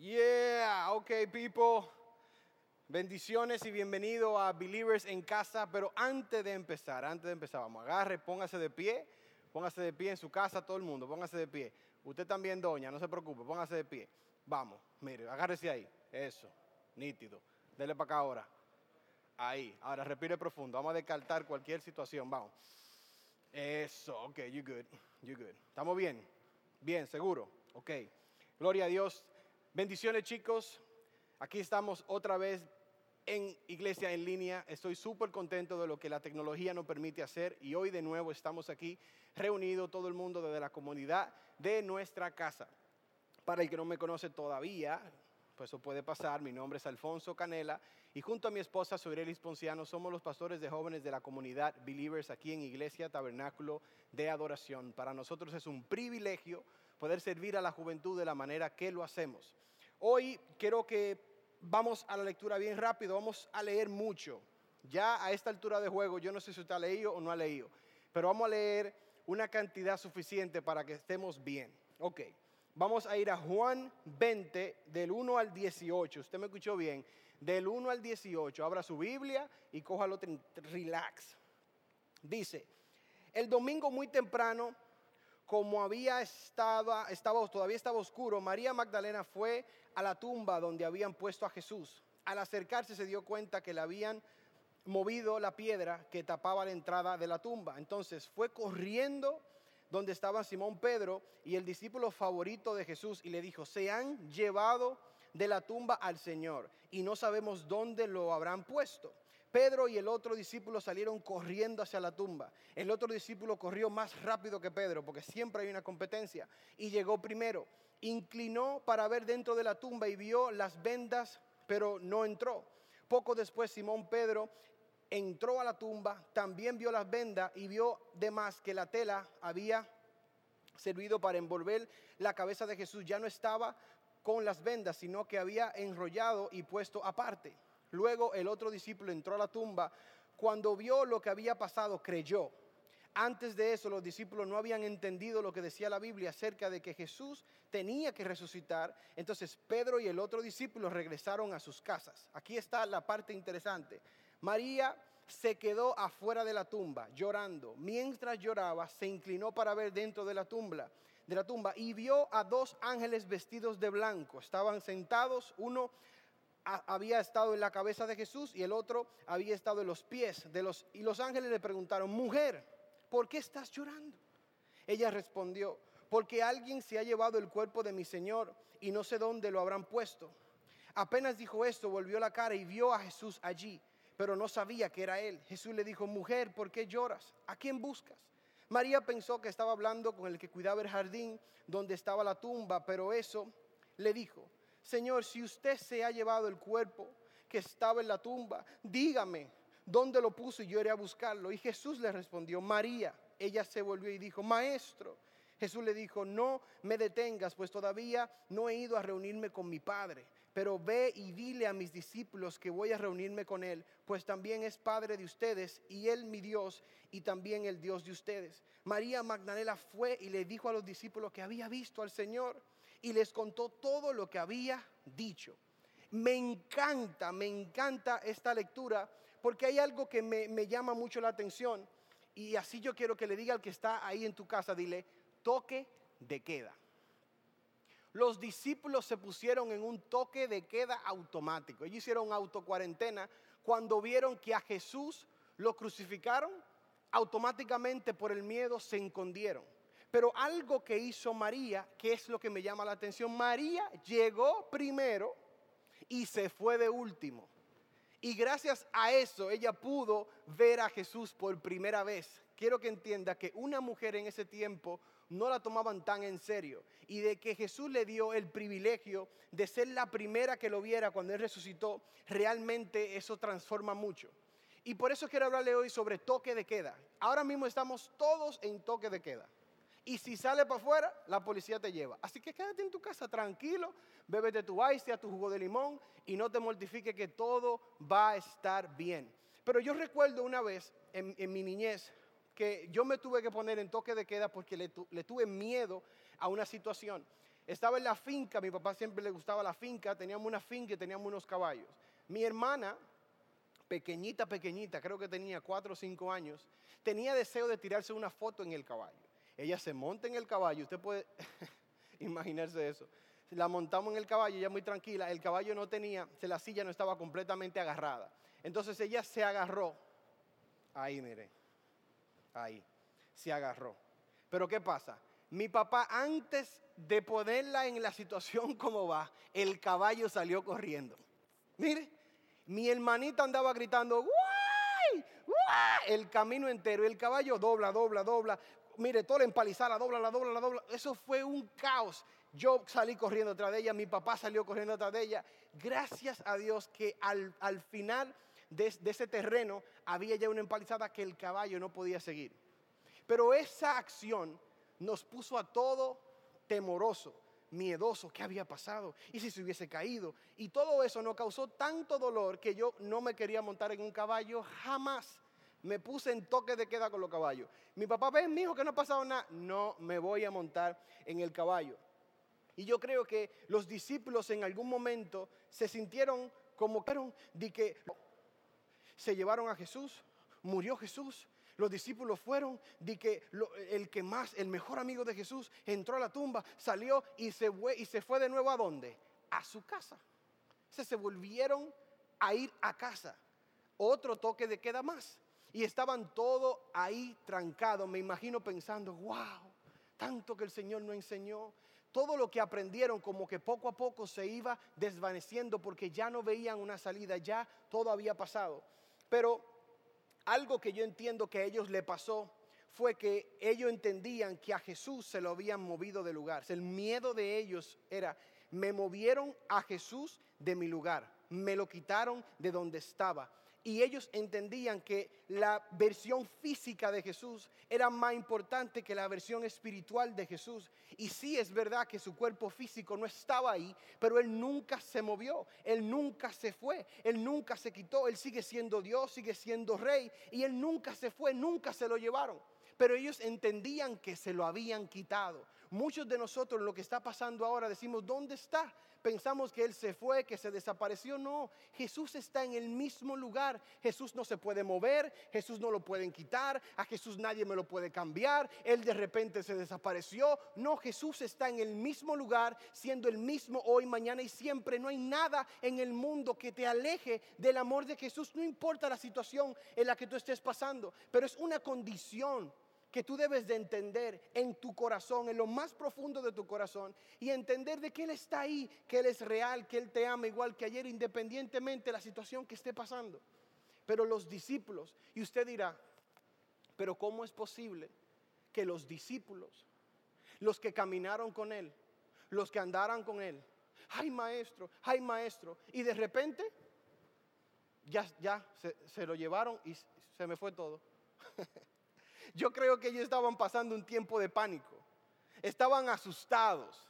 Yeah, okay, people. Bendiciones y bienvenido a Believers en casa. Pero antes de empezar, antes de empezar, vamos, agarre, póngase de pie. Póngase de pie en su casa, todo el mundo, póngase de pie. Usted también, doña, no se preocupe, póngase de pie. Vamos, mire, agárrese ahí. Eso, nítido. Dele para acá ahora. Ahí, ahora respire profundo. Vamos a descartar cualquier situación, vamos. Eso, ok, you good, you good. ¿Estamos bien? Bien, seguro. Ok. Gloria a Dios. Bendiciones, chicos. Aquí estamos otra vez en Iglesia en línea. Estoy súper contento de lo que la tecnología nos permite hacer y hoy de nuevo estamos aquí reunidos todo el mundo desde la comunidad de nuestra casa. Para el que no me conoce todavía, pues eso puede pasar. Mi nombre es Alfonso Canela y junto a mi esposa Soirelis Ponciano somos los pastores de jóvenes de la comunidad Believers aquí en Iglesia Tabernáculo de Adoración. Para nosotros es un privilegio poder servir a la juventud de la manera que lo hacemos. Hoy quiero que vamos a la lectura bien rápido, vamos a leer mucho. Ya a esta altura de juego, yo no sé si usted ha leído o no ha leído, pero vamos a leer una cantidad suficiente para que estemos bien. Ok. Vamos a ir a Juan 20, del 1 al 18. Usted me escuchó bien. Del 1 al 18. Abra su Biblia y cójalo relax. Dice, el domingo muy temprano, como había estaba, todavía estaba oscuro, María Magdalena fue a la tumba donde habían puesto a Jesús. Al acercarse se dio cuenta que le habían movido la piedra que tapaba la entrada de la tumba. Entonces fue corriendo donde estaba Simón Pedro y el discípulo favorito de Jesús y le dijo, se han llevado de la tumba al Señor y no sabemos dónde lo habrán puesto. Pedro y el otro discípulo salieron corriendo hacia la tumba. El otro discípulo corrió más rápido que Pedro, porque siempre hay una competencia, y llegó primero. Inclinó para ver dentro de la tumba y vio las vendas, pero no entró. Poco después Simón Pedro entró a la tumba, también vio las vendas y vio de más que la tela había servido para envolver la cabeza de Jesús. Ya no estaba con las vendas, sino que había enrollado y puesto aparte. Luego el otro discípulo entró a la tumba. Cuando vio lo que había pasado, creyó. Antes de eso los discípulos no habían entendido lo que decía la Biblia acerca de que Jesús tenía que resucitar. Entonces Pedro y el otro discípulo regresaron a sus casas. Aquí está la parte interesante. María se quedó afuera de la tumba llorando. Mientras lloraba, se inclinó para ver dentro de la tumba, y vio a dos ángeles vestidos de blanco. Estaban sentados, uno había estado en la cabeza de Jesús y el otro había estado en los pies de los y los ángeles le preguntaron, "Mujer, ¿por qué estás llorando?" Ella respondió, "Porque alguien se ha llevado el cuerpo de mi Señor y no sé dónde lo habrán puesto." Apenas dijo esto, volvió la cara y vio a Jesús allí pero no sabía que era él. Jesús le dijo, mujer, ¿por qué lloras? ¿A quién buscas? María pensó que estaba hablando con el que cuidaba el jardín donde estaba la tumba, pero eso le dijo, Señor, si usted se ha llevado el cuerpo que estaba en la tumba, dígame dónde lo puso y yo iré a buscarlo. Y Jesús le respondió, María. Ella se volvió y dijo, Maestro. Jesús le dijo, no me detengas, pues todavía no he ido a reunirme con mi Padre pero ve y dile a mis discípulos que voy a reunirme con Él, pues también es Padre de ustedes y Él mi Dios y también el Dios de ustedes. María Magdalena fue y le dijo a los discípulos que había visto al Señor y les contó todo lo que había dicho. Me encanta, me encanta esta lectura porque hay algo que me, llama mucho la atención y así yo quiero que le diga al que está ahí en tu casa, dile, toque de queda los discípulos se pusieron en un toque de queda automático. Ellos hicieron autocuarentena cuando vieron que a Jesús lo crucificaron, automáticamente por el miedo se escondieron. Pero algo que hizo María, que es lo que me llama la atención, María llegó primero y se fue de último. Y gracias a eso ella pudo ver a Jesús por primera vez. Quiero que entienda que una mujer en ese tiempo no la tomaban tan en serio y de que Jesús le dio el privilegio de ser la primera que lo viera cuando Él resucitó, realmente eso transforma mucho. Y por eso quiero hablarle hoy sobre toque de queda. Ahora mismo estamos todos en toque de queda. Y si sale para afuera, la policía te lleva. Así que quédate en tu casa tranquilo, bébete tu ice, tu jugo de limón y no te mortifique que todo va a estar bien. Pero yo recuerdo una vez en, mi niñez, que yo me tuve que poner en toque de queda porque le, tuve miedo a una situación. Estaba en la finca, mi papá siempre le gustaba la finca, teníamos una finca y teníamos unos caballos. Mi hermana, pequeñita, pequeñita, creo que tenía cuatro o cinco años, tenía deseo de tirarse una foto en el caballo. Ella se monta en el caballo, usted puede imaginarse eso. La montamos en el caballo, ella muy tranquila, el caballo no tenía, la silla no estaba completamente agarrada. Entonces ella se agarró, ahí mire, ahí, se agarró. Pero ¿qué pasa? Mi papá antes de ponerla en la situación como va, el caballo salió corriendo. Mire, mi hermanita andaba gritando, ¡guay! ¡guay! El camino entero, el caballo dobla, dobla, dobla. Mire, toda la empalizada, dobla, la dobla, la dobla. Eso fue un caos. Yo salí corriendo atrás de ella, mi papá salió corriendo atrás de ella. Gracias a Dios que al, final de, de ese terreno había ya una empalizada que el caballo no podía seguir. Pero esa acción nos puso a todo temoroso, miedoso, ¿qué había pasado? ¿Y si se hubiese caído? Y todo eso nos causó tanto dolor que yo no me quería montar en un caballo jamás. Me puse en toque de queda con los caballos. Mi papá, ve, mi hijo, que no ha pasado nada. No me voy a montar en el caballo. Y yo creo que los discípulos en algún momento se sintieron como que de que se llevaron a Jesús, murió Jesús, los discípulos fueron de que el que más, el mejor amigo de Jesús, entró a la tumba, salió y se fue, y se fue de nuevo a dónde? A su casa. Se, se volvieron a ir a casa. Otro toque de queda más. Y estaban todos ahí trancados, me imagino pensando, wow, tanto que el Señor no enseñó. Todo lo que aprendieron como que poco a poco se iba desvaneciendo porque ya no veían una salida, ya todo había pasado. Pero algo que yo entiendo que a ellos le pasó fue que ellos entendían que a Jesús se lo habían movido de lugar. El miedo de ellos era, me movieron a Jesús de mi lugar, me lo quitaron de donde estaba y ellos entendían que la versión física de Jesús era más importante que la versión espiritual de Jesús. Y sí es verdad que su cuerpo físico no estaba ahí, pero Él nunca se movió, Él nunca se fue, Él nunca se quitó, Él sigue siendo Dios, sigue siendo rey y Él nunca se fue, nunca se lo llevaron. Pero ellos entendían que se lo habían quitado. Muchos de nosotros lo que está pasando ahora decimos, ¿dónde está? Pensamos que Él se fue, que se desapareció. No, Jesús está en el mismo lugar. Jesús no se puede mover, Jesús no lo pueden quitar, a Jesús nadie me lo puede cambiar. Él de repente se desapareció. No, Jesús está en el mismo lugar, siendo el mismo hoy, mañana y siempre. No hay nada en el mundo que te aleje del amor de Jesús. No importa la situación en la que tú estés pasando, pero es una condición que tú debes de entender en tu corazón, en lo más profundo de tu corazón, y entender de que Él está ahí, que Él es real, que Él te ama igual que ayer, independientemente de la situación que esté pasando. Pero los discípulos, y usted dirá, pero ¿cómo es posible que los discípulos, los que caminaron con Él, los que andaran con Él, ay maestro, ay maestro, y de repente ya, ya se, se lo llevaron y se me fue todo? Yo creo que ellos estaban pasando un tiempo de pánico. Estaban asustados.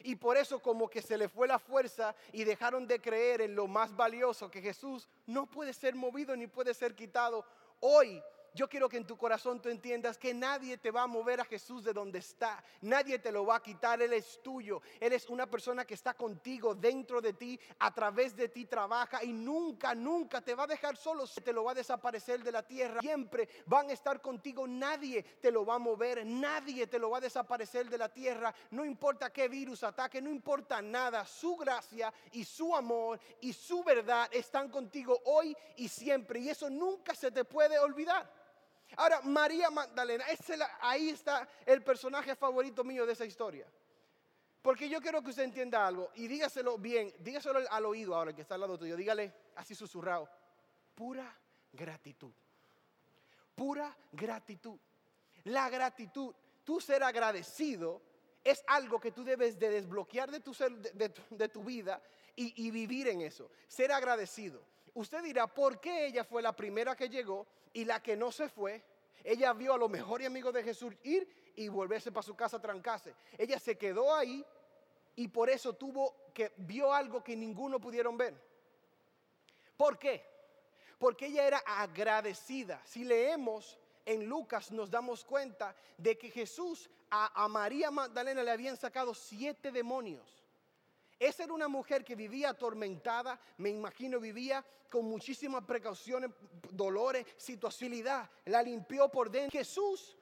Y por eso como que se le fue la fuerza y dejaron de creer en lo más valioso, que Jesús no puede ser movido ni puede ser quitado. Hoy yo quiero que en tu corazón tú entiendas que nadie te va a mover a Jesús de donde está. Nadie te lo va a quitar. Él es tuyo. Él es una persona que está contigo, dentro de ti, a través de ti trabaja y nunca, nunca te va a dejar solo. Te lo va a desaparecer de la tierra. Siempre van a estar contigo. Nadie te lo va a mover. Nadie te lo va a desaparecer de la tierra. No importa qué virus ataque, no importa nada. Su gracia y su amor y su verdad están contigo hoy y siempre. Y eso nunca se te puede olvidar. Ahora, María Magdalena, ahí está el personaje favorito mío de esa historia. Porque yo quiero que usted entienda algo y dígaselo bien, dígaselo al oído ahora que está al lado tuyo, dígale así susurrado, pura gratitud, pura gratitud. La gratitud, tú ser agradecido es algo que tú debes de desbloquear de tu, vida y vivir en eso, ser agradecido. Usted dirá, ¿por qué ella fue la primera que llegó y la que no se fue? Ella vio a los mejores amigos de Jesús ir y volverse para su casa a trancarse. Ella se quedó ahí y por eso tuvo que vio algo que ninguno pudieron ver. ¿Por qué? Porque ella era agradecida. Si leemos en Lucas nos damos cuenta de que Jesús a, a María Magdalena le habían sacado siete demonios. Esa era una mujer que vivía atormentada, me imagino vivía con muchísimas precauciones, dolores, situacionalidad. La limpió por dentro. Jesús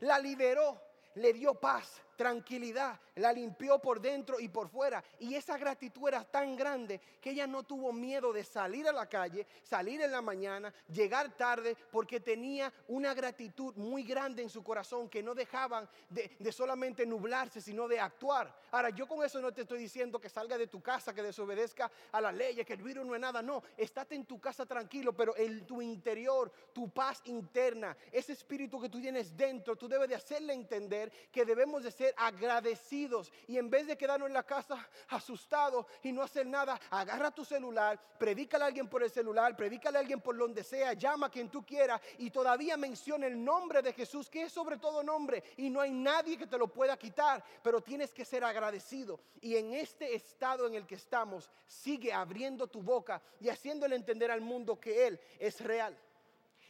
la liberó, le dio paz, tranquilidad, la limpió por dentro y por fuera. Y esa gratitud era tan grande que ella no tuvo miedo de salir a la calle, salir en la mañana, llegar tarde, porque tenía una gratitud muy grande en su corazón que no dejaban de, solamente nublarse, sino de actuar. Ahora, yo con eso no te estoy diciendo que salga de tu casa, que desobedezca a las leyes, que el virus no es nada. No, estate en tu casa tranquilo, pero en tu interior, tu paz interna, ese espíritu que tú tienes dentro, tú debes de hacerle entender que debemos de ser agradecidos y en vez de quedarnos en la casa asustados y no hacer nada, agarra tu celular, predícale a alguien por el celular, predícale a alguien por donde sea, llama a quien tú quieras y todavía menciona el nombre de Jesús, que es sobre todo nombre y no hay nadie que te lo pueda quitar, pero tienes que ser agradecido. Y en este estado en el que estamos, sigue abriendo tu boca y haciéndole entender al mundo que Él es real.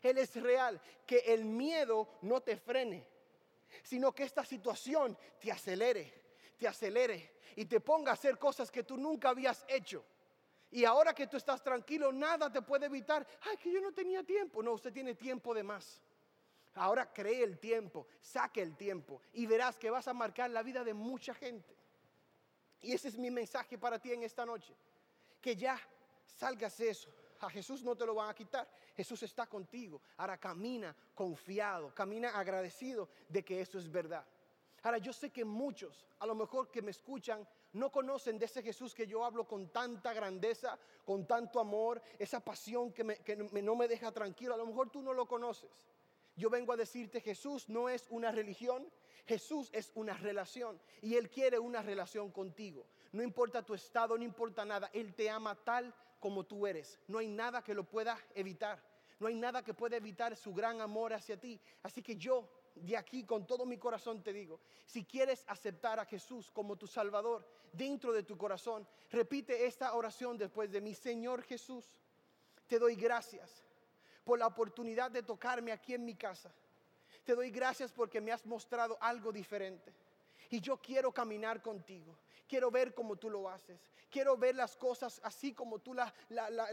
Él es real, que el miedo no te frene, sino que esta situación te acelere, te acelere y te ponga a hacer cosas que tú nunca habías hecho. Y ahora que tú estás tranquilo, nada te puede evitar. Ay, que yo no tenía tiempo. No, usted tiene tiempo de más. Ahora cree el tiempo, saque el tiempo y verás que vas a marcar la vida de mucha gente. Y ese es mi mensaje para ti en esta noche. Que ya salgas eso. A Jesús no te lo van a quitar. Jesús está contigo. Ahora camina confiado, camina agradecido de que eso es verdad. Ahora yo sé que muchos, a lo mejor que me escuchan, no conocen de ese Jesús que yo hablo con tanta grandeza, con tanto amor, esa pasión que, no me deja tranquilo. A lo mejor tú no lo conoces. Yo vengo a decirte, Jesús no es una religión, Jesús es una relación y Él quiere una relación contigo. No importa tu estado, no importa nada, Él te ama tal como tú eres. No hay nada que lo pueda evitar. No hay nada que pueda evitar su gran amor hacia ti. Así que yo de aquí con todo mi corazón te digo, si quieres aceptar a Jesús como tu Salvador dentro de tu corazón, repite esta oración después de mi Señor Jesús, te doy gracias por la oportunidad de tocarme aquí en mi casa. Te doy gracias porque me has mostrado algo diferente. Y yo quiero caminar contigo. Quiero ver cómo tú lo haces. Quiero ver las cosas así como tú la,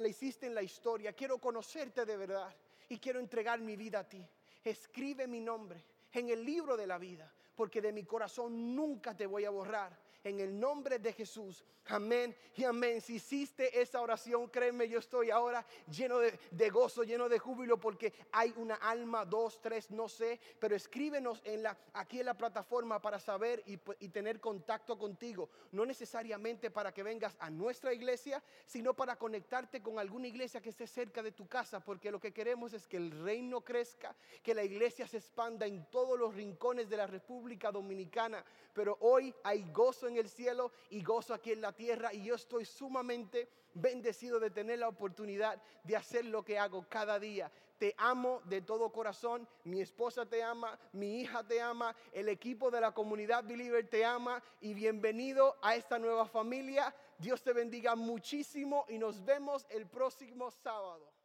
hiciste en la historia. Quiero conocerte de verdad. Y quiero entregar mi vida a ti. Escribe mi nombre en el libro de la vida. Porque de mi corazón nunca te voy a borrar en el nombre de Jesús. Amén y amén. Si hiciste esa oración, créeme, yo estoy ahora lleno de, gozo, lleno de júbilo porque hay una alma, dos, tres, no sé, pero escríbenos en la, aquí en la plataforma para saber y, y tener contacto contigo. No necesariamente para que vengas a nuestra iglesia, sino para conectarte con alguna iglesia que esté cerca de tu casa, porque lo que queremos es que el reino crezca, que la iglesia se expanda en todos los rincones de la República Dominicana. Pero hoy hay gozo en el cielo y gozo aquí en la tierra y yo estoy sumamente bendecido de tener la oportunidad de hacer lo que hago cada día. Te amo de todo corazón, mi esposa te ama, mi hija te ama, el equipo de la comunidad Believer te ama y bienvenido a esta nueva familia. Dios te bendiga muchísimo y nos vemos el próximo sábado.